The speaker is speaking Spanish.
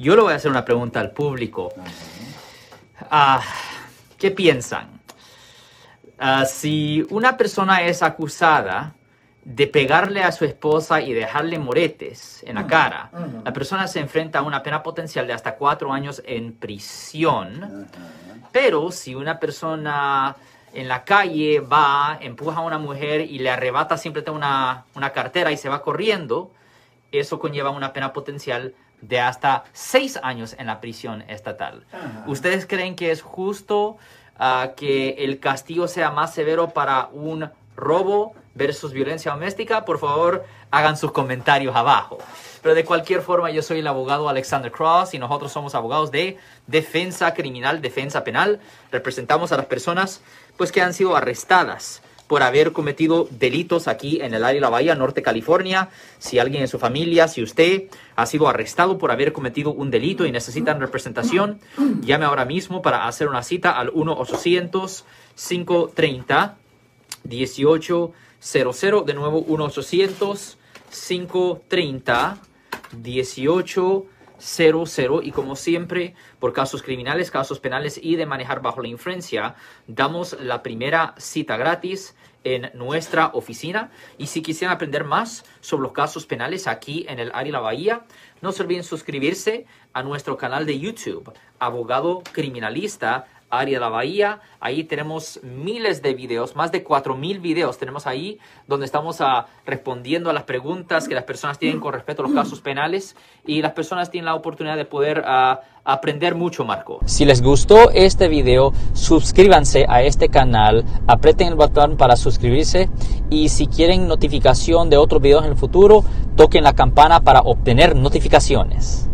yo le voy a hacer una pregunta al público. Ah, ¿Qué piensan? Ah, si una persona es acusada de pegarle a su esposa y dejarle moretes en la cara, la persona se enfrenta a una pena potencial de hasta cuatro años en prisión. Pero si una persona en la calle va, empuja a una mujer y le arrebata simplemente una, una cartera y se va corriendo, eso conlleva una pena potencial de hasta seis años en la prisión estatal. ¿Ustedes creen que es justo ah, que el castigo sea más severo para un robo versus violencia doméstica? Por favor, hagan sus comentarios abajo. Pero de cualquier forma, yo soy el abogado Alexander Cross y nosotros somos abogados de defensa criminal, defensa penal. Representamos a las personas pues que han sido arrestadas por haber cometido delitos aquí en el área de la Bahía Norte, California. Si alguien en su familia, si usted ha sido arrestado por haber cometido un delito y necesitan representación, llame ahora mismo para hacer una cita al 1-800-530-1800. De nuevo, 1-800-530-1800. 00 y como siempre por casos criminales, casos penales y de manejar bajo la influencia, damos la primera cita gratis en nuestra oficina. Y si quisieran aprender más sobre los casos penales aquí en el área de la Bahía, no se olviden suscribirse a nuestro canal de YouTube, Abogado Criminalista área de la bahía. Ahí tenemos miles de videos, más de 4.000 videos tenemos ahí donde estamos ah, respondiendo a las preguntas que las personas tienen con respecto a los casos penales y las personas tienen la oportunidad de poder ah, aprender mucho, Marco. Si les gustó este video, suscríbanse a este canal, aprieten el botón para suscribirse y si quieren notificación de otros videos en el futuro, toquen la campana para obtener notificaciones.